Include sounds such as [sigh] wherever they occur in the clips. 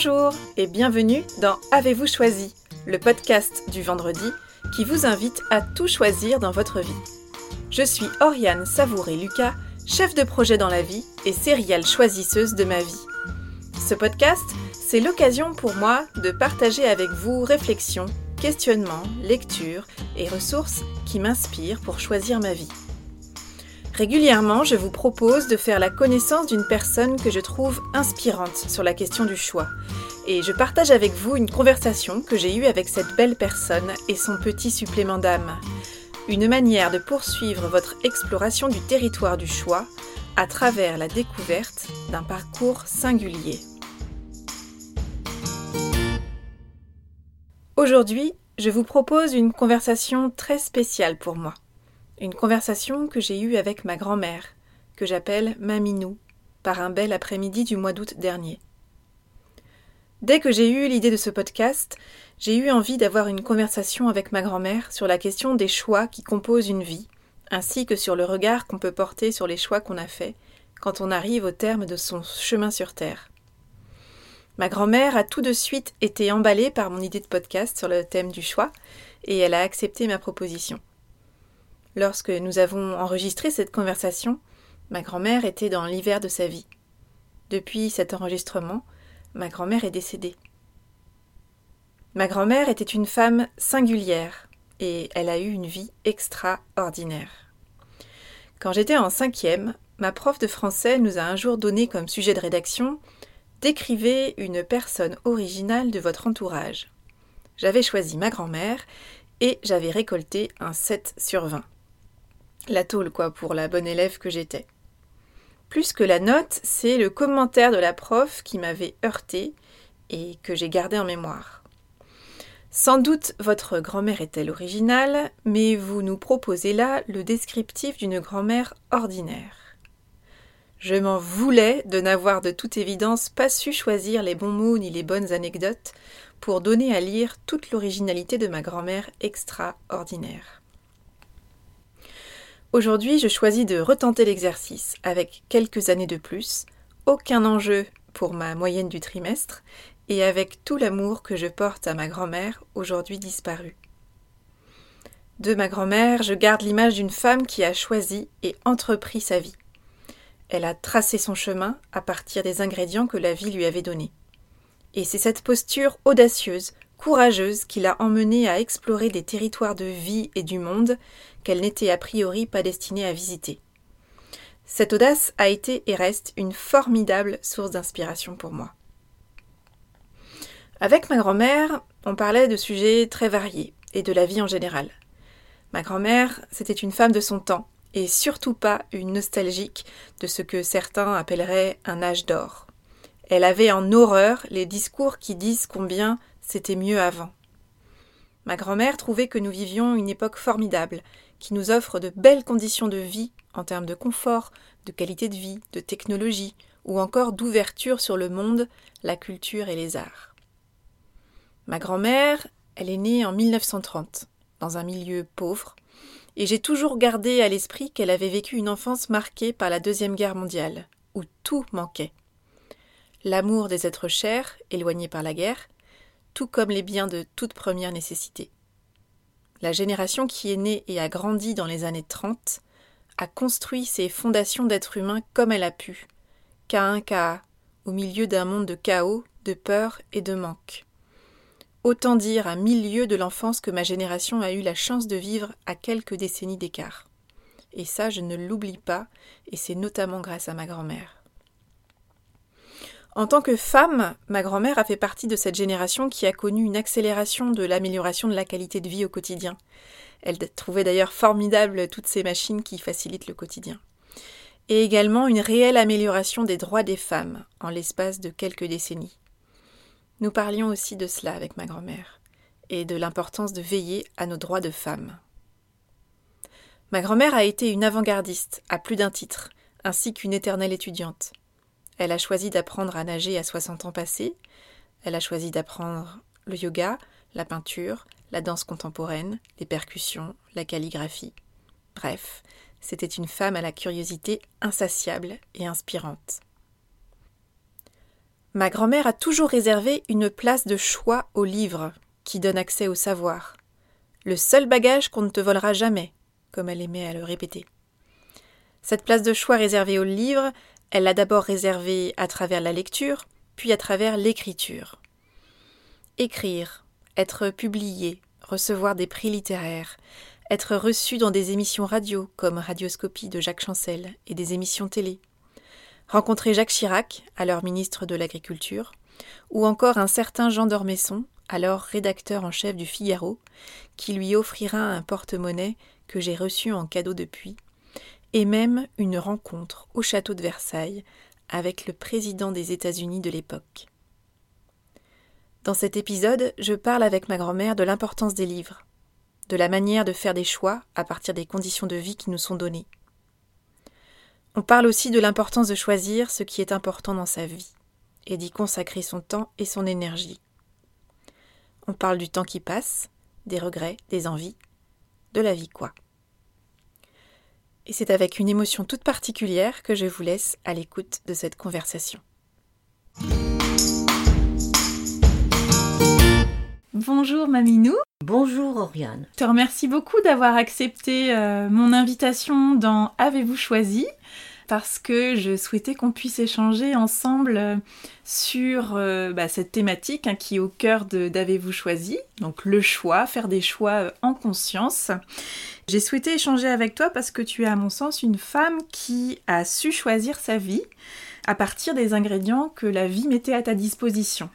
Bonjour et bienvenue dans Avez-vous choisi, le podcast du vendredi qui vous invite à tout choisir dans votre vie. Je suis Oriane Savouré-Lucas, chef de projet dans la vie et céréale choisisseuse de ma vie. Ce podcast, c'est l'occasion pour moi de partager avec vous réflexions, questionnements, lectures et ressources qui m'inspirent pour choisir ma vie. Régulièrement, je vous propose de faire la connaissance d'une personne que je trouve inspirante sur la question du choix. Et je partage avec vous une conversation que j'ai eue avec cette belle personne et son petit supplément d'âme. Une manière de poursuivre votre exploration du territoire du choix à travers la découverte d'un parcours singulier. Aujourd'hui, je vous propose une conversation très spéciale pour moi. Une conversation que j'ai eue avec ma grand-mère, que j'appelle Maminou, par un bel après-midi du mois d'août dernier. Dès que j'ai eu l'idée de ce podcast, j'ai eu envie d'avoir une conversation avec ma grand-mère sur la question des choix qui composent une vie, ainsi que sur le regard qu'on peut porter sur les choix qu'on a faits quand on arrive au terme de son chemin sur Terre. Ma grand-mère a tout de suite été emballée par mon idée de podcast sur le thème du choix, et elle a accepté ma proposition. Lorsque nous avons enregistré cette conversation, ma grand-mère était dans l'hiver de sa vie. Depuis cet enregistrement, ma grand-mère est décédée. Ma grand-mère était une femme singulière et elle a eu une vie extraordinaire. Quand j'étais en cinquième, ma prof de français nous a un jour donné comme sujet de rédaction Décrivez une personne originale de votre entourage. J'avais choisi ma grand-mère et j'avais récolté un 7 sur 20 la tôle, quoi, pour la bonne élève que j'étais. Plus que la note, c'est le commentaire de la prof qui m'avait heurté et que j'ai gardé en mémoire. Sans doute votre grand-mère est-elle originale, mais vous nous proposez là le descriptif d'une grand-mère ordinaire. Je m'en voulais de n'avoir de toute évidence pas su choisir les bons mots ni les bonnes anecdotes pour donner à lire toute l'originalité de ma grand-mère extraordinaire. Aujourd'hui, je choisis de retenter l'exercice avec quelques années de plus, aucun enjeu pour ma moyenne du trimestre et avec tout l'amour que je porte à ma grand-mère aujourd'hui disparue. De ma grand-mère, je garde l'image d'une femme qui a choisi et entrepris sa vie. Elle a tracé son chemin à partir des ingrédients que la vie lui avait donnés. Et c'est cette posture audacieuse, courageuse qui l'a emmenée à explorer des territoires de vie et du monde qu'elle n'était a priori pas destinée à visiter. Cette audace a été et reste une formidable source d'inspiration pour moi. Avec ma grand-mère, on parlait de sujets très variés et de la vie en général. Ma grand-mère, c'était une femme de son temps et surtout pas une nostalgique de ce que certains appelleraient un âge d'or. Elle avait en horreur les discours qui disent combien c'était mieux avant. Ma grand-mère trouvait que nous vivions une époque formidable, qui nous offre de belles conditions de vie en termes de confort, de qualité de vie, de technologie, ou encore d'ouverture sur le monde, la culture et les arts. Ma grand-mère, elle est née en 1930, dans un milieu pauvre, et j'ai toujours gardé à l'esprit qu'elle avait vécu une enfance marquée par la Deuxième Guerre mondiale, où tout manquait. L'amour des êtres chers, éloignés par la guerre, tout comme les biens de toute première nécessité. La génération qui est née et a grandi dans les années 30 a construit ses fondations d'être humain comme elle a pu, qu'à un cas, au milieu d'un monde de chaos, de peur et de manque. Autant dire à milieu de l'enfance que ma génération a eu la chance de vivre à quelques décennies d'écart. Et ça, je ne l'oublie pas, et c'est notamment grâce à ma grand-mère. En tant que femme, ma grand-mère a fait partie de cette génération qui a connu une accélération de l'amélioration de la qualité de vie au quotidien. Elle trouvait d'ailleurs formidable toutes ces machines qui facilitent le quotidien. Et également une réelle amélioration des droits des femmes en l'espace de quelques décennies. Nous parlions aussi de cela avec ma grand-mère, et de l'importance de veiller à nos droits de femmes. Ma grand-mère a été une avant-gardiste, à plus d'un titre, ainsi qu'une éternelle étudiante. Elle a choisi d'apprendre à nager à 60 ans passés. Elle a choisi d'apprendre le yoga, la peinture, la danse contemporaine, les percussions, la calligraphie. Bref, c'était une femme à la curiosité insatiable et inspirante. Ma grand-mère a toujours réservé une place de choix au livre, qui donne accès au savoir. Le seul bagage qu'on ne te volera jamais, comme elle aimait à le répéter. Cette place de choix réservée au livre, elle l'a d'abord réservée à travers la lecture, puis à travers l'écriture. Écrire, être publié, recevoir des prix littéraires, être reçu dans des émissions radio comme Radioscopie de Jacques Chancel et des émissions télé, rencontrer Jacques Chirac, alors ministre de l'Agriculture, ou encore un certain Jean d'Ormesson, alors rédacteur en chef du Figaro, qui lui offrira un porte-monnaie que j'ai reçu en cadeau depuis, et même une rencontre au château de Versailles avec le président des États-Unis de l'époque. Dans cet épisode, je parle avec ma grand-mère de l'importance des livres, de la manière de faire des choix à partir des conditions de vie qui nous sont données. On parle aussi de l'importance de choisir ce qui est important dans sa vie et d'y consacrer son temps et son énergie. On parle du temps qui passe, des regrets, des envies, de la vie quoi. Et c'est avec une émotion toute particulière que je vous laisse à l'écoute de cette conversation. Bonjour Maminou. Bonjour Oriane. Je te remercie beaucoup d'avoir accepté euh, mon invitation dans Avez-vous choisi? Parce que je souhaitais qu'on puisse échanger ensemble euh, sur euh, bah, cette thématique hein, qui est au cœur d'Avez-vous choisi, donc le choix, faire des choix en conscience. J'ai souhaité échanger avec toi parce que tu es à mon sens une femme qui a su choisir sa vie à partir des ingrédients que la vie mettait à ta disposition.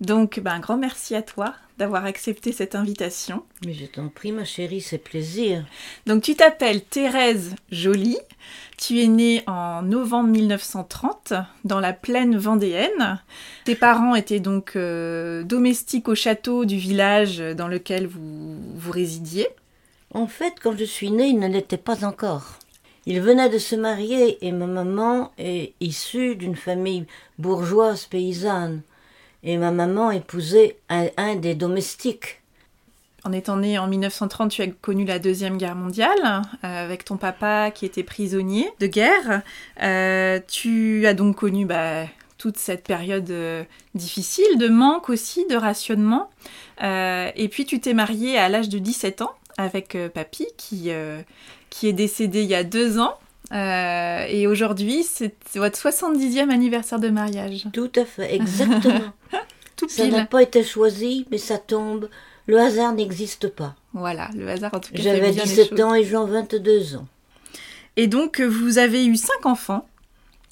Donc, ben, un grand merci à toi d'avoir accepté cette invitation. Mais je t'en prie, ma chérie, c'est plaisir. Donc, tu t'appelles Thérèse Joly. Tu es née en novembre 1930 dans la plaine vendéenne. Tes parents étaient donc euh, domestiques au château du village dans lequel vous, vous résidiez. En fait, quand je suis née, ils ne l'étaient pas encore. Ils venaient de se marier et ma maman est issue d'une famille bourgeoise paysanne et ma maman épousait un, des domestiques. En étant née en 1930, tu as connu la Deuxième Guerre mondiale euh, avec ton papa qui était prisonnier de guerre. Euh, tu as donc connu bah, toute cette période euh, difficile, de manque aussi, de rationnement. et puis tu t'es mariée à l'âge de 17 ans avec papy qui, qui est décédé il y a deux ans. Euh, et aujourd'hui, c'est votre 70e anniversaire de mariage. Tout à fait, exactement. [laughs] Tout pile. Ça n'a pas été choisi, mais ça tombe. Le hasard n'existe pas. Voilà, le hasard en tout cas. J'avais 17 ans et Jean 22 ans. Et donc, vous avez eu cinq enfants.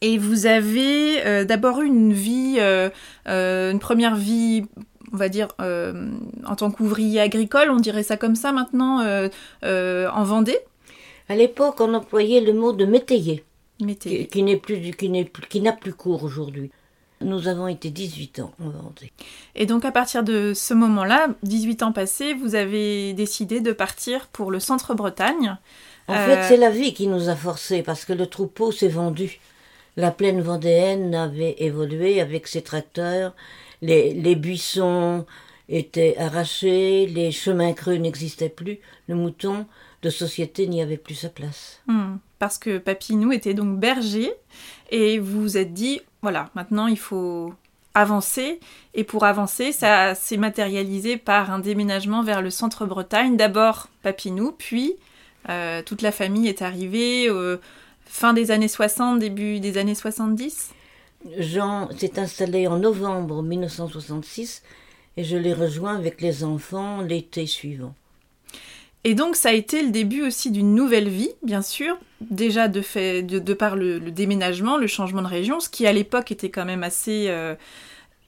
Et vous avez euh, d'abord eu une vie, euh, une première vie on va dire, en tant qu'ouvrier agricole, on dirait ça comme ça maintenant, en Vendée. À l'époque, on employait le mot de métayer, qui, n'est plus, qui, qui n'a plus cours aujourd'hui. Nous avons été 18 ans en Vendée. Et donc à partir de ce moment-là, 18 ans passés, vous avez décidé de partir pour le centre-Bretagne. En fait, euh, c'est la vie qui nous a forcés parce que le troupeau s'est vendu. La plaine vendéenne avait évolué avec ses tracteurs, les, les buissons étaient arrachés, les chemins creux n'existaient plus, le mouton de société n'y avait plus sa place. Hmm. parce que Papinou était donc berger et vous vous êtes dit, voilà, maintenant il faut avancer. Et pour avancer, ça s'est matérialisé par un déménagement vers le centre-Bretagne. D'abord Papinou, puis euh, toute la famille est arrivée euh, fin des années 60, début des années 70. Jean s'est installé en novembre 1966 et je l'ai rejoint avec les enfants l'été suivant. Et donc ça a été le début aussi d'une nouvelle vie, bien sûr, déjà de, fait, de, par le, déménagement, le changement de région, ce qui à l'époque était quand même assez euh,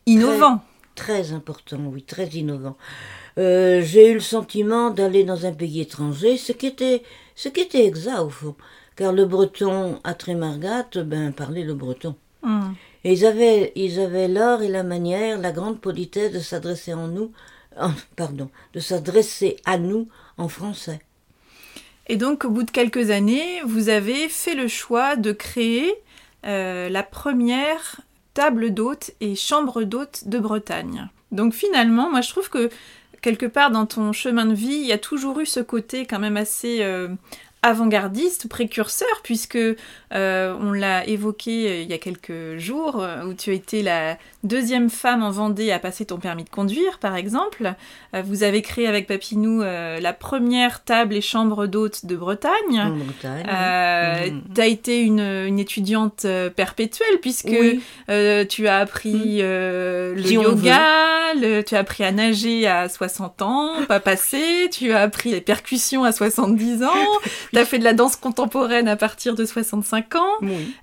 innovant. Très, important, oui, très innovant. Euh, j'ai eu le sentiment d'aller dans un pays étranger, ce qui était, ce qui était exact au fond, car le breton à Trémargat, ben, parlait le breton. Hum. Et ils avaient, ils avaient l'art et la manière, la grande politesse de s'adresser en nous, pardon, de s'adresser à nous en français. Et donc, au bout de quelques années, vous avez fait le choix de créer euh, la première table d'hôte et chambre d'hôte de Bretagne. Donc finalement, moi je trouve que quelque part dans ton chemin de vie, il y a toujours eu ce côté quand même assez euh, avant-gardiste, précurseur, puisque euh, on l'a évoqué euh, il y a quelques jours, euh, où tu as été la deuxième femme en Vendée à passer ton permis de conduire, par exemple. vous avez créé avec Papinou la première table et chambre d'hôtes de Bretagne. En Bretagne. Mhm. Tu as été une, étudiante perpétuelle, puisque tu as appris le yoga, tu as appris à nager à 60 ans, pas passé, tu as appris les percussions à 70 ans. [laughs] tu as fait de la danse contemporaine à partir de 65 ans.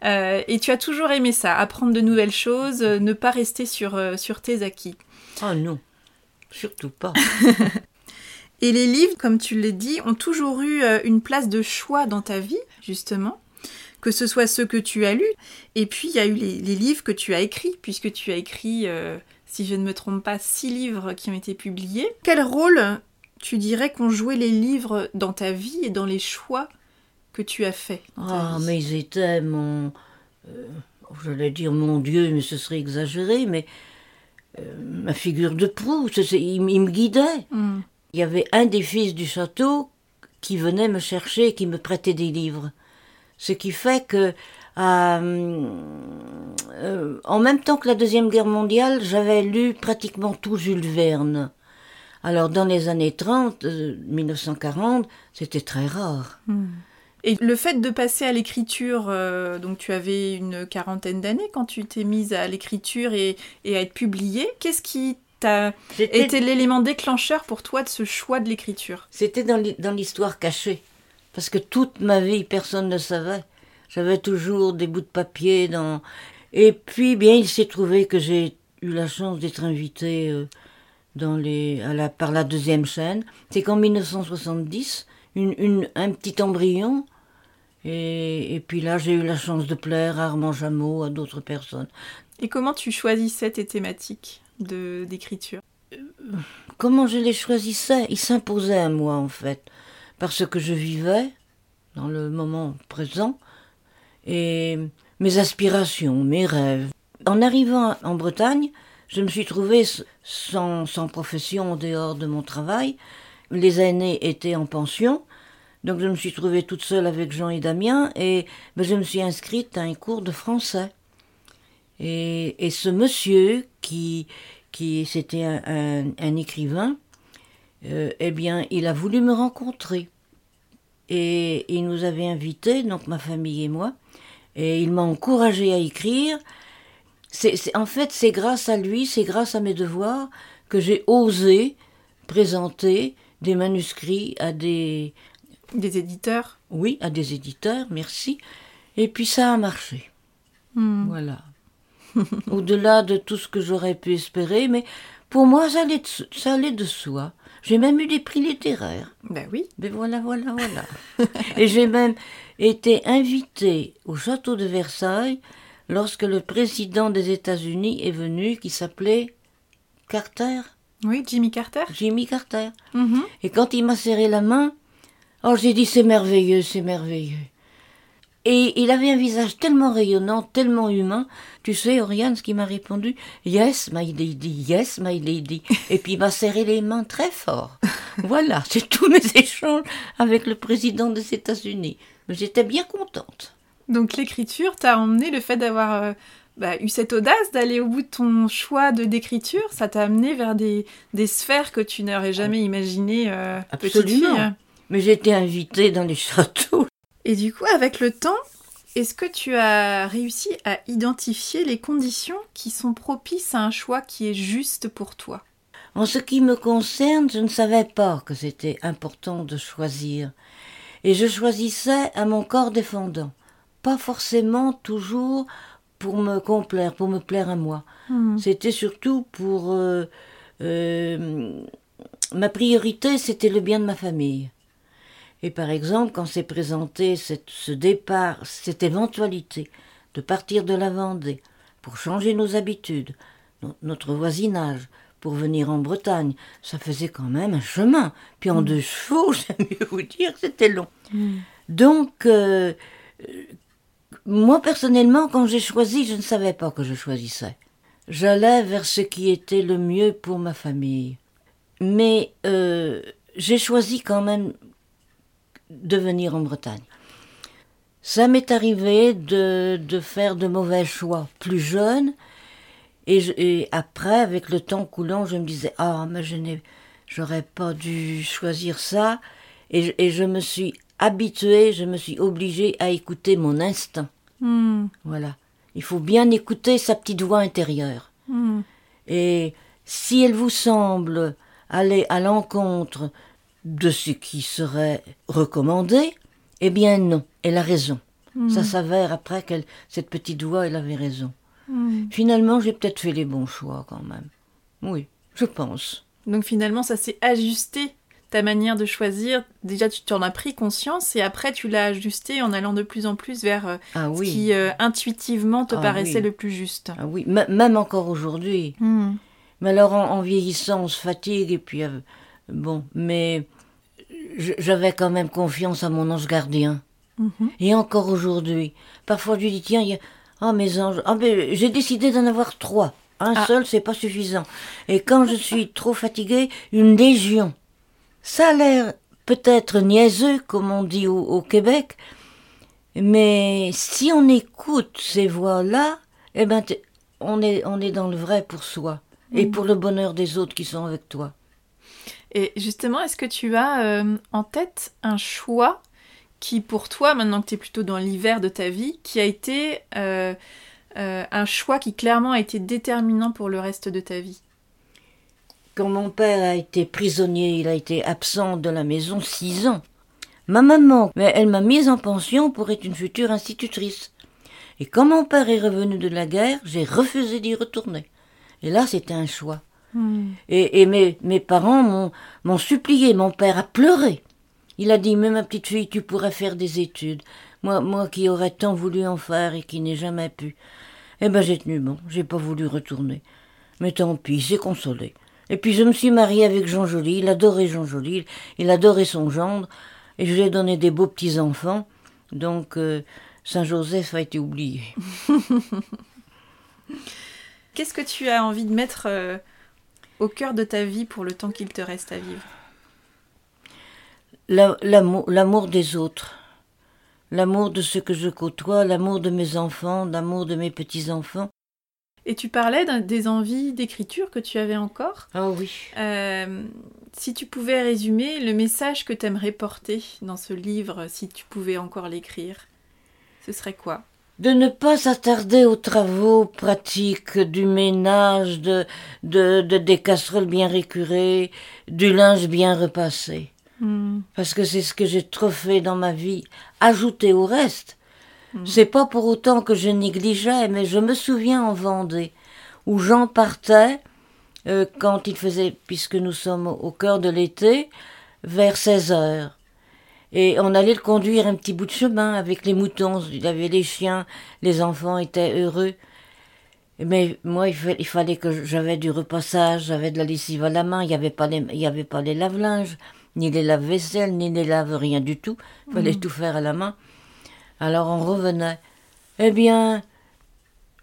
Euh, et tu as toujours aimé ça, apprendre de nouvelles choses, euh, ne pas rester sur, euh, sur tes acquis. Oh non, surtout pas. [laughs] et les livres, comme tu l'as dit, ont toujours eu une place de choix dans ta vie, justement que ce soit ceux que tu as lus, et puis il y a eu les, livres que tu as écrits, puisque tu as écrit, si je ne me trompe pas, six livres qui ont été publiés. Quel rôle tu dirais qu'ont joué les livres dans ta vie et dans les choix que tu as faits Ah, mais ils étaient mon. Euh, j'allais dire mon Dieu, mais ce serait exagéré, mais euh, ma figure de proue, il, me guidait. Hmm. Il y avait un des fils du château qui venait me chercher, qui me prêtait des livres. Ce qui fait que, euh, en même temps que la Deuxième Guerre mondiale, j'avais lu pratiquement tout Jules Verne. Alors dans les années 30, 1940, euh, c'était très rare. Hmm. Et le fait de passer à l'écriture, euh, donc tu avais une quarantaine d'années quand tu t'es mise à l'écriture et, à être publiée, qu'est-ce qui t'a été l'élément déclencheur pour toi de ce choix de l'écriture? C'était dans l'histoire cachée. Parce que toute ma vie, personne ne savait. J'avais toujours des bouts de papier dans... Et puis, bien, il s'est trouvé que j'ai eu la chance d'être invitée euh, dans les, à la, par la deuxième chaîne. C'est qu'en 1970, une, une, un petit embryon, et, et puis là j'ai eu la chance de plaire à Armand Jameau, à d'autres personnes. Et comment tu choisissais tes thématiques de, d'écriture? Comment je les choisissais? Ils s'imposaient à moi en fait, parce que je vivais dans le moment présent, et mes aspirations, mes rêves. En arrivant en Bretagne, je me suis trouvée sans, sans profession en dehors de mon travail. Les aînés étaient en pension. Donc je me suis trouvée toute seule avec Jean et Damien et ben, je me suis inscrite à un cours de français. Et, ce monsieur qui, qui c'était un, écrivain, euh, eh bien il a voulu me rencontrer. Et il nous avait invités, donc ma famille et moi, et il m'a encouragé à écrire c'est, en fait, c'est grâce à lui, c'est grâce à mes devoirs que j'ai osé présenter des manuscrits à des... Des éditeurs Oui, à des éditeurs, merci. Et puis ça a marché. Hmm. Voilà. [laughs] Au-delà de tout ce que j'aurais pu espérer, mais pour moi, ça allait de, ça allait de soi. J'ai même eu des prix littéraires. Ben oui. Ben voilà, voilà, [laughs] voilà. Et j'ai même été invitée au château de Versailles lorsque le président des États-Unis est venu, qui s'appelait Carter? Oui, Jimmy Carter. Jimmy Carter. Mm-hmm. Et quand il m'a serré la main, oh, j'ai dit c'est merveilleux, c'est merveilleux. Et il avait un visage tellement rayonnant, tellement humain. Tu sais, Oriane, ce qu'il m'a répondu Yes, my lady, yes, my lady. Et puis il m'a serré les mains très fort. [laughs] voilà, c'est tous mes échanges avec le président des États-Unis. J'étais bien contente. Donc l'écriture t'a emmené, le fait d'avoir euh, bah, eu cette audace d'aller au bout de ton choix de d'écriture, ça t'a amené vers des, sphères que tu n'aurais jamais imaginées euh, Absolument. Mais j'étais invitée dans les châteaux. Et du coup, avec le temps, est-ce que tu as réussi à identifier les conditions qui sont propices à un choix qui est juste pour toi? En ce qui me concerne, je ne savais pas que c'était important de choisir. Et je choisissais à mon corps défendant pas forcément toujours pour me complaire, pour me plaire à moi. Hmm. C'était surtout pour... Euh, euh, ma priorité, c'était le bien de ma famille. Et par exemple, quand s'est présenté cette, ce départ, cette éventualité de partir de la Vendée pour changer nos habitudes, notre voisinage, pour venir en Bretagne, ça faisait quand même un chemin. Puis en hmm. deux chevaux, [laughs] j'aime mieux vous dire, c'était long. Hmm. Donc, euh, moi, personnellement, quand j'ai choisi, je ne savais pas que je choisissais. J'allais vers ce qui était le mieux pour ma famille. Mais euh, j'ai choisi quand même de venir en Bretagne. Ça m'est arrivé de, de, faire de mauvais choix plus jeune, et, après, avec le temps coulant, je me disais ah mais je n'ai, j'aurais pas dû choisir ça, et je me suis habituée, je me suis obligée à écouter mon instinct. Hmm. Voilà, il faut bien écouter sa petite voix intérieure. Hmm. Et si elle vous semble aller à l'encontre de ce qui serait recommandé, eh bien non, elle a raison. Hmm. Ça s'avère après qu'elle, cette petite voix, elle avait raison. Finalement, j'ai peut-être fait les bons choix quand même. Oui, je pense. Donc finalement, ça s'est ajusté ta manière de choisir. Déjà, tu t'en as pris conscience et après, tu l'as ajusté en allant de plus en plus vers euh, Ah ce qui euh, intuitivement te Ah paraissait oui. le plus juste. Ah oui, m- même encore aujourd'hui. Hmm. Mais alors, en, en vieillissant, on se fatigue et puis euh, bon. Mais j'avais quand même confiance à mon ange gardien. Mhm. Et encore aujourd'hui. Parfois, je lui dis, tiens, il y a... Ah, mes anges. Ah, ben, j'ai décidé d'en avoir trois. Un Ah. seul, c'est pas suffisant. Et quand je suis trop fatiguée, une légion. Ça a l'air peut-être niaiseux, comme on dit au, au Québec, mais si on écoute ces voix-là, eh ben, on est, on est dans le vrai pour soi. Et Mhm. pour le bonheur des autres qui sont avec toi. Et justement, est-ce que tu as euh, en tête un choix qui, pour toi, maintenant que tu es plutôt dans l'hiver de ta vie, qui a été euh, euh, un choix qui clairement a été déterminant pour le reste de ta vie? Quand mon père a été prisonnier, il a été absent de la maison six ans. Ma maman, mais elle m'a mise en pension pour être une future institutrice. Et quand mon père est revenu de la guerre, j'ai refusé d'y retourner. Et là, c'était un choix. Hmm. Et, et mes, mes parents m'ont, m'ont supplié, mon père a pleuré. Il a dit, mais ma petite fille, tu pourrais faire des études. Moi, moi qui aurais tant voulu en faire et qui n'ai jamais pu. Eh ben, j'ai tenu bon, j'ai pas voulu retourner. Mais tant pis, c'est consolé. Et puis je me suis mariée avec Jean Joly, il adorait Jean Joly, il adorait son gendre, et je lui ai donné des beaux petits-enfants. Donc, euh, Saint-Joseph a été oublié. [laughs] Qu'est-ce que tu as envie de mettre euh, au cœur de ta vie pour le temps qu'il te reste à vivre? La- L'amour l'amour des autres, l'amour de ceux que je côtoie, l'amour de mes enfants, l'amour de mes petits-enfants. Et tu parlais des envies d'écriture que tu avais encore. Ah oui. Euh, si tu pouvais résumer le message que tu aimerais porter dans ce livre, si tu pouvais encore l'écrire, ce serait quoi? De ne pas s'attarder aux travaux pratiques du ménage, de, de, de des casseroles bien récurées, du linge bien repassé. Hmm. Parce que c'est ce que j'ai trop fait dans ma vie. Ajouter au reste. C'est pas pour autant que je négligeais, mais je me souviens en Vendée, où Jean partait, euh, quand il faisait, puisque nous sommes au- cœur de l'été, vers 16 heures. Et on allait le conduire un petit bout de chemin avec les moutons, il avait les chiens, les enfants étaient heureux. Mais moi, il, fa- il fallait que j'avais du repassage, j'avais de la lessive à la main, il n'y avait pas les, il y avait pas les lave-linges, ni les lave-vaisselle, ni les lave rien du tout. Il fallait tout faire à la main. Alors on revenait. Eh bien,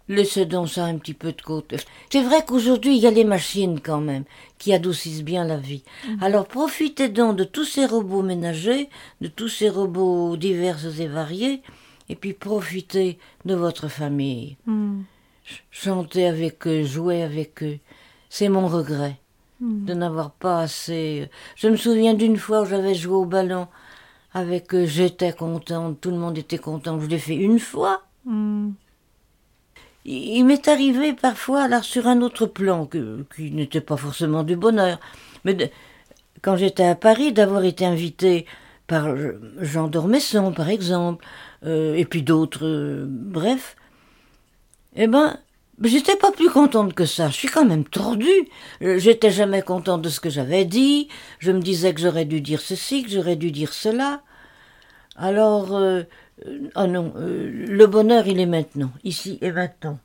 laissez donc ça un petit peu de côté. C'est vrai qu'aujourd'hui, il y a les machines quand même, qui adoucissent bien la vie. Alors profitez donc de tous ces robots ménagers, de tous ces robots divers et variés, et puis profitez de votre famille. Ch- Chantez avec eux, jouez avec eux. C'est mon regret Hmm. de n'avoir pas assez. Je me souviens d'une fois où j'avais joué au ballon avec eux, j'étais contente, tout le monde était content. Je l'ai fait une fois. Hmm. Il, il m'est arrivé parfois, alors sur un autre plan, que, qui n'était pas forcément du bonheur, mais de- quand j'étais à Paris, d'avoir été invité par euh, Jean d'Ormesson, par exemple, euh, et puis d'autres, euh, bref, eh ben, j'étais pas plus contente que ça. Je suis quand même tordue. Euh, J'étais jamais contente de ce que j'avais dit. Je me disais que j'aurais dû dire ceci, que j'aurais dû dire cela. Alors, euh, oh non, euh, le bonheur, il est maintenant, ici et maintenant.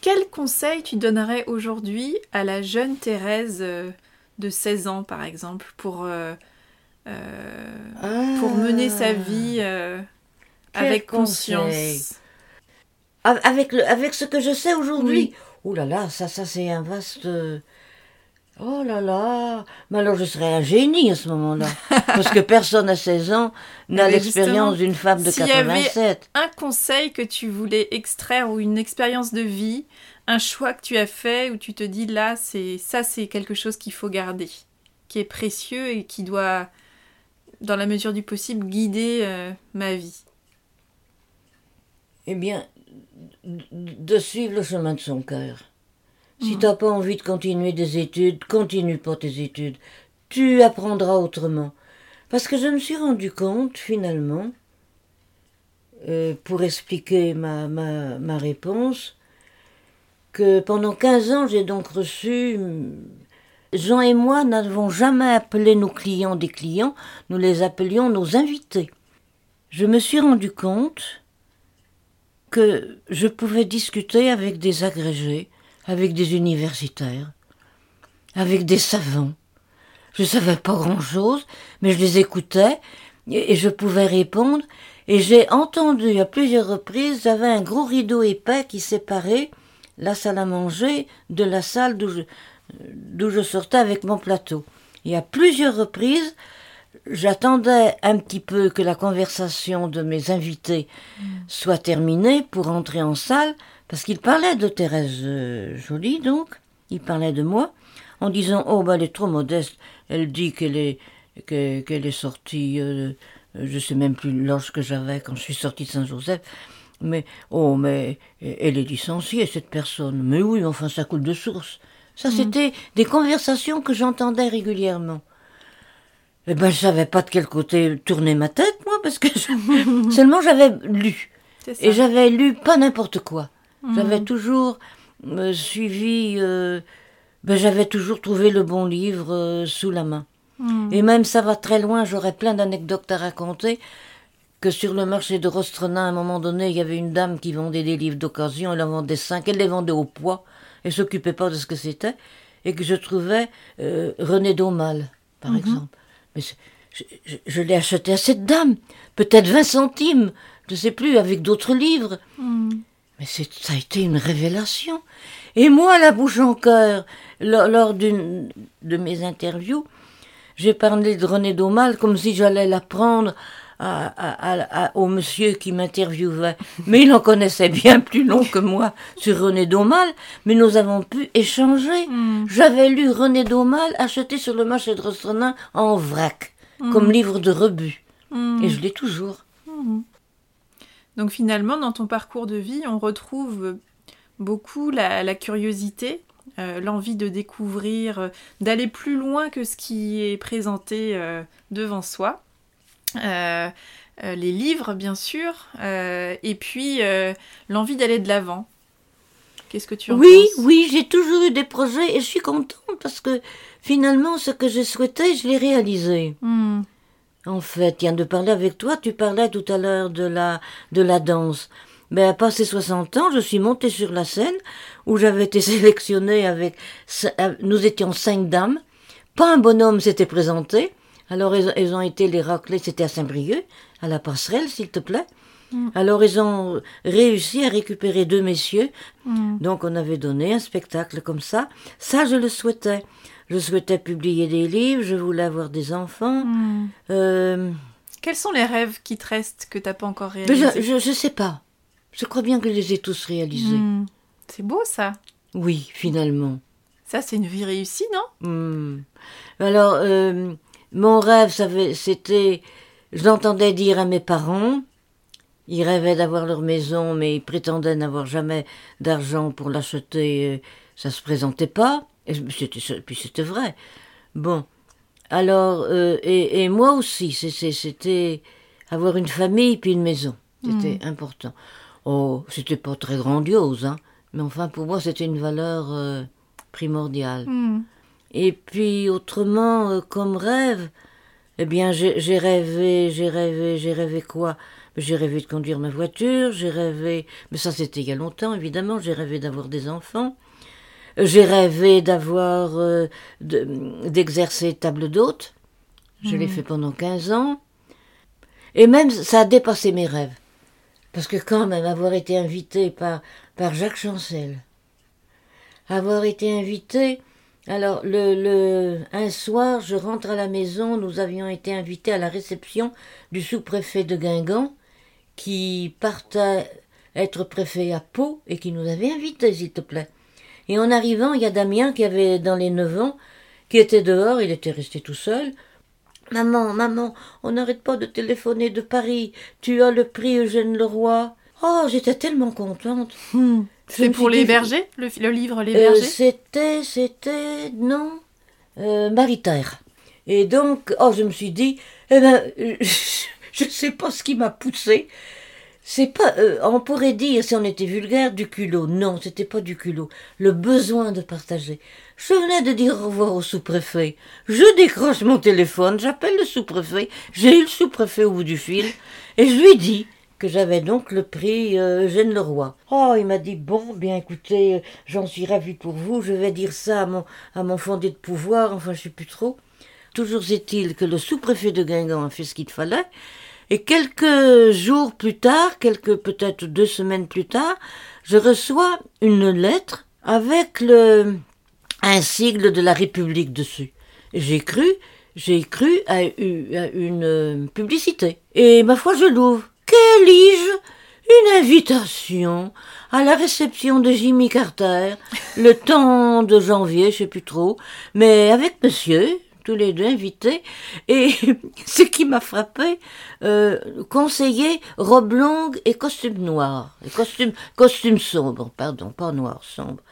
Quel conseil tu donnerais aujourd'hui à la jeune Thérèse de 16 ans, par exemple, pour, euh, pour mener sa vie avec conscience Avec, le, avec ce que je sais aujourd'hui Oui. Ouh là là, ça, ça c'est un vaste, euh, Oh là là Mais alors je serais un génie à ce moment-là. [laughs] parce que personne à 16 ans n'a l'expérience d'une femme de s'il y avait 87. Un conseil que tu voulais extraire ou une expérience de vie, un choix que tu as fait où tu te dis là, c'est ça, c'est quelque chose qu'il faut garder, qui est précieux et qui doit, dans la mesure du possible, guider euh, ma vie. Eh bien, de suivre le chemin de son cœur. Si t'as pas envie de continuer des études, continue pas tes études. Tu apprendras autrement. Parce que je me suis rendu compte, finalement, euh, pour expliquer ma, ma, ma réponse, que pendant 15 ans, j'ai donc reçu... Jean et moi n'avons jamais appelé nos clients des clients, nous les appelions nos invités. Je me suis rendu compte que je pouvais discuter avec des agrégés, avec des universitaires, avec des savants. Je savais pas grand-chose, mais je les écoutais et je pouvais répondre. Et j'ai entendu à plusieurs reprises, j'avais un gros rideau épais qui séparait la salle à manger de la salle d'où je, je sortais avec mon plateau. Et à plusieurs reprises, j'attendais un petit peu que la conversation de mes invités soit terminée pour entrer en salle, parce qu'il parlait de Thérèse euh, Joly, donc, il parlait de moi, en disant Oh, ben, elle est trop modeste, elle dit qu'elle est, que- qu'elle est sortie, euh, je sais même plus l'âge que j'avais quand je suis sortie de Saint-Joseph, mais, oh, mais elle est licenciée, cette personne. Mais oui, enfin, ça coule de source. Ça, c'était des conversations que j'entendais régulièrement. Eh ben, je savais pas de quel côté tourner ma tête, moi, parce que je- [laughs] seulement j'avais lu. Et j'avais lu pas n'importe quoi. Mhm. J'avais toujours euh, suivi. euh, ben, j'avais toujours trouvé le bon livre euh, sous la main. Mhm. Et même ça va très loin, j'aurais plein d'anecdotes à raconter. Que sur le marché de Rostrenin, à un moment donné, il y avait une dame qui vendait des livres d'occasion, elle en vendait cinq, elle les vendait au poids, elle s'occupait pas de ce que c'était, et que je trouvais euh, René Daumal, par Mhm. exemple. Mais je, je- je l'ai acheté à cette dame, peut-être 20 centimes, je sais plus, avec d'autres livres. Mhm. Mais ça a été une révélation. Et moi, la bouche en cœur, lors, lors d'une de mes interviews, j'ai parlé de René Daumal comme si j'allais l'apprendre à, à- à- à- au monsieur qui m'interviewait. Mais il en connaissait bien plus long que moi sur René Daumal, mais nous avons pu échanger. Mhm. J'avais lu René Daumal acheté sur le marché de Rostrenin en vrac, comme livre de rebut. Mhm. Et je l'ai toujours. Donc finalement, dans ton parcours de vie, on retrouve beaucoup la, la curiosité, euh, l'envie de découvrir, euh, d'aller plus loin que ce qui est présenté euh, devant soi. Euh, euh, les livres, bien sûr, euh, et puis l'envie d'aller de l'avant. Qu'est-ce que tu en Oui, penses? oui, j'ai toujours eu des projets et je suis contente parce que finalement, ce que je souhaitais, je l'ai réalisé. Hmm. En fait, tiens, de parler avec toi, tu parlais tout à l'heure de la, de la danse. Ben, à passé 60 ans, je suis montée sur la scène où j'avais été [laughs] sélectionnée avec, nous étions cinq dames. Pas un bonhomme s'était présenté. Alors, ils, ils ont été les raclés, c'était à Saint-Brieuc, à la passerelle, s'il te plaît. Mm. Alors, ils ont réussi à récupérer deux messieurs. Hmm. Donc, on avait donné un spectacle comme ça. Ça, je le souhaitais. Je souhaitais publier des livres, je voulais avoir des enfants. Hmm. Euh, Quels sont les rêves qui te restent que t'as pas encore réalisés je, je sais pas. Je crois bien que je les ai tous réalisés. C'est beau ça. Oui, finalement. Ça, c'est une vie réussie, non? Alors, euh, mon rêve, c'était. Je l'entendais dire à mes parents. Ils rêvaient d'avoir leur maison, mais ils prétendaient n'avoir jamais d'argent pour l'acheter. euh, Ça se présentait pas. Et puis c'était vrai. Bon. Alors, euh, et, et moi aussi, c'était avoir une famille puis une maison. C'était important. Oh, c'était pas très grandiose, hein. Mais enfin, pour moi, c'était une valeur euh, primordiale. Hmm. Et puis autrement, euh, comme rêve, eh bien j'ai rêvé, j'ai rêvé, j'ai rêvé quoi? J'ai rêvé de conduire ma voiture, j'ai rêvé, mais ça c'était il y a longtemps évidemment, j'ai rêvé d'avoir des enfants, Euh, j'ai rêvé d'avoir, euh, de- d'exercer table d'hôte, je l'ai fait pendant 15 ans, et même ça a dépassé mes rêves, parce que quand même avoir été invité par, par Jacques Chancel, avoir été invité Alors, le, le, un soir, je rentre à la maison, nous avions été invités à la réception du sous-préfet de Guingamp, qui partait être préfet à Pau et qui nous avait invités, s'il te plaît. Et en arrivant, il y a Damien qui avait dans les neuf ans, qui était dehors, il était resté tout seul. Maman, maman, on n'arrête pas de téléphoner de Paris. Tu as le prix Eugène Leroy. Oh, j'étais tellement contente. Hmm. C'est pour les bergers, le, livre Les euh, bergers C'était, c'était, non, euh, Maritaire. Et donc, oh, je me suis dit, eh ben, [laughs] je ne sais pas ce qui m'a poussé. C'est pas, euh, on pourrait dire, si on était vulgaire, du culot. Non, c'était pas du culot. Le besoin de partager. Je venais de dire au revoir au sous-préfet. Je décroche mon téléphone, j'appelle le sous-préfet. J'ai eu le sous-préfet au bout du fil. Et je lui dis que j'avais donc le prix euh, Eugène Leroy. Oh, il m'a dit, bon, bien écoutez, j'en suis ravi pour vous, je vais dire ça à mon, fondé de pouvoir, enfin, je sais plus trop. Toujours est-il que le sous-préfet de Guingamp a fait ce qu'il fallait, et quelques jours plus tard, quelques peut-être deux semaines plus tard, je reçois une lettre avec le un sigle de la République dessus. J'ai cru, j'ai cru à, une publicité. Et ma foi, je l'ouvre. Lis-je Une invitation à la réception de Jimmy Carter, le [laughs] temps de janvier, je sais plus trop, mais avec monsieur, tous les deux invités, et [laughs] ce qui m'a frappé, euh, conseiller robe longue et costume noir, et costume, costume sombre, pardon, pas noir, sombre.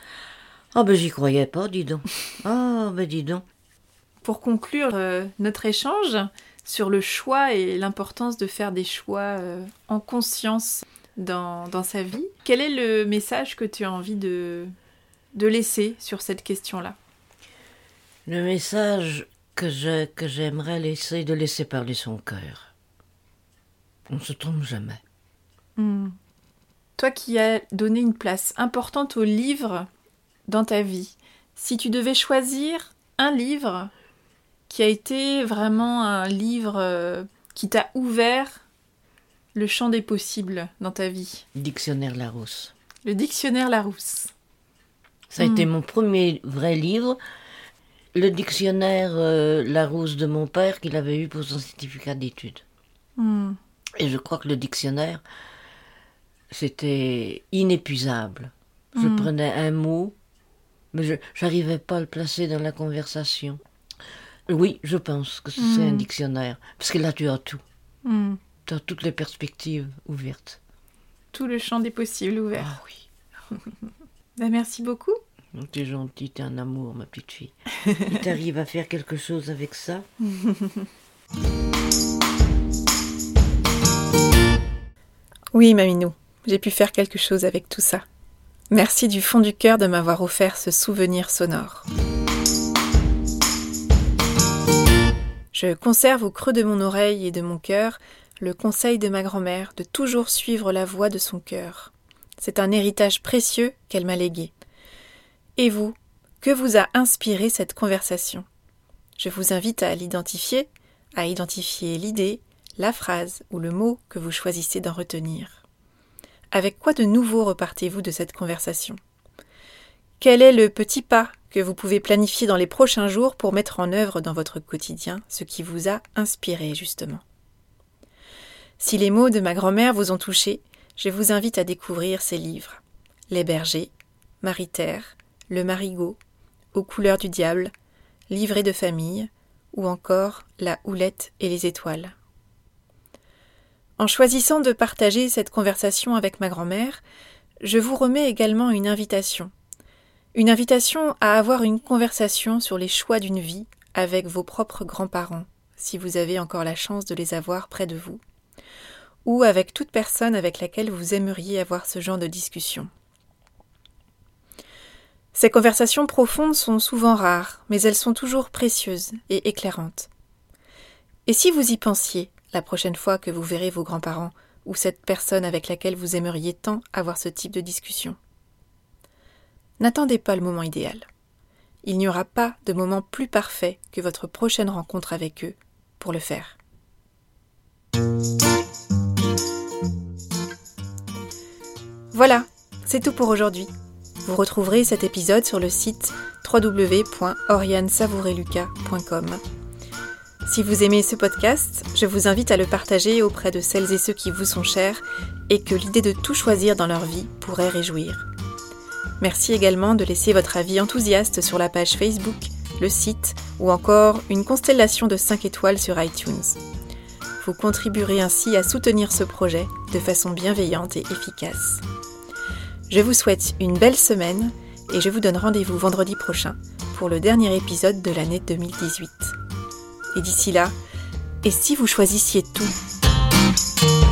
Ah ben j'y croyais pas, dis donc. [laughs] Ah ben dis donc. Pour conclure euh, notre échange sur le choix et l'importance de faire des choix euh, en conscience dans, dans, sa vie, quel est le message que tu as envie de, de laisser sur cette question-là? Le message que j'aimerais laisser, de laisser parler son cœur. On ne se trompe jamais. Hmm. Toi qui as donné une place importante au livre dans ta vie, si tu devais choisir un livre qui a été vraiment un livre euh, qui t'a ouvert le champ des possibles dans ta vie Dictionnaire Larousse. Le Dictionnaire Larousse. Ça a été hmm. mon premier vrai livre le dictionnaire euh, Larousse de mon père qu'il avait eu pour son certificat d'études. Hmm. Et je crois que le dictionnaire, c'était inépuisable. Je hmm. prenais un mot, mais je n'arrivais pas à le placer dans la conversation. Oui, je pense que c'est un hmm. dictionnaire, parce que là tu as tout. Tu as toutes les perspectives ouvertes. Tout le champ des possibles ouvert. Ah oui. [laughs] ben, merci beaucoup. T'es gentille, t'es un amour, ma petite fille. Tu t'arrives à faire quelque chose avec ça [laughs] Oui, Maminou, j'ai pu faire quelque chose avec tout ça. Merci du fond du cœur de m'avoir offert ce souvenir sonore. Je conserve au creux de mon oreille et de mon cœur le conseil de ma grand-mère de toujours suivre la voix de son cœur. C'est un héritage précieux qu'elle m'a légué. Et vous, que vous a inspiré cette conversation? Je vous invite à l'identifier, à identifier l'idée, la phrase ou le mot que vous choisissez d'en retenir. Avec quoi de nouveau repartez-vous de cette conversation? Quel est le petit pas que vous pouvez planifier dans les prochains jours pour mettre en œuvre dans votre quotidien ce qui vous a inspiré justement? Si les mots de ma grand-mère vous ont touché, je vous invite à découvrir ces livres Les bergers, Marie-Terre, le marigot, aux couleurs du diable, livré de famille, ou encore la houlette et les étoiles. En choisissant de partager cette conversation avec ma grand-mère, je vous remets également une invitation. Une invitation à avoir une conversation sur les choix d'une vie avec vos propres grands-parents, si vous avez encore la chance de les avoir près de vous, ou avec toute personne avec laquelle vous aimeriez avoir ce genre de discussion. Ces conversations profondes sont souvent rares, mais elles sont toujours précieuses et éclairantes. Et si vous y pensiez la prochaine fois que vous verrez vos grands-parents ou cette personne avec laquelle vous aimeriez tant avoir ce type de discussion? N'attendez pas le moment idéal. Il n'y aura pas de moment plus parfait que votre prochaine rencontre avec eux pour le faire. Voilà, c'est tout pour aujourd'hui. Vous retrouverez cet épisode sur le site www.oriansavoureluca.com. Si vous aimez ce podcast, je vous invite à le partager auprès de celles et ceux qui vous sont chers et que l'idée de tout choisir dans leur vie pourrait réjouir. Merci également de laisser votre avis enthousiaste sur la page Facebook, le site ou encore une constellation de 5 étoiles sur iTunes. Vous contribuerez ainsi à soutenir ce projet de façon bienveillante et efficace. Je vous souhaite une belle semaine et je vous donne rendez-vous vendredi prochain pour le dernier épisode de l'année 2018. Et d'ici là, et si vous choisissiez tout?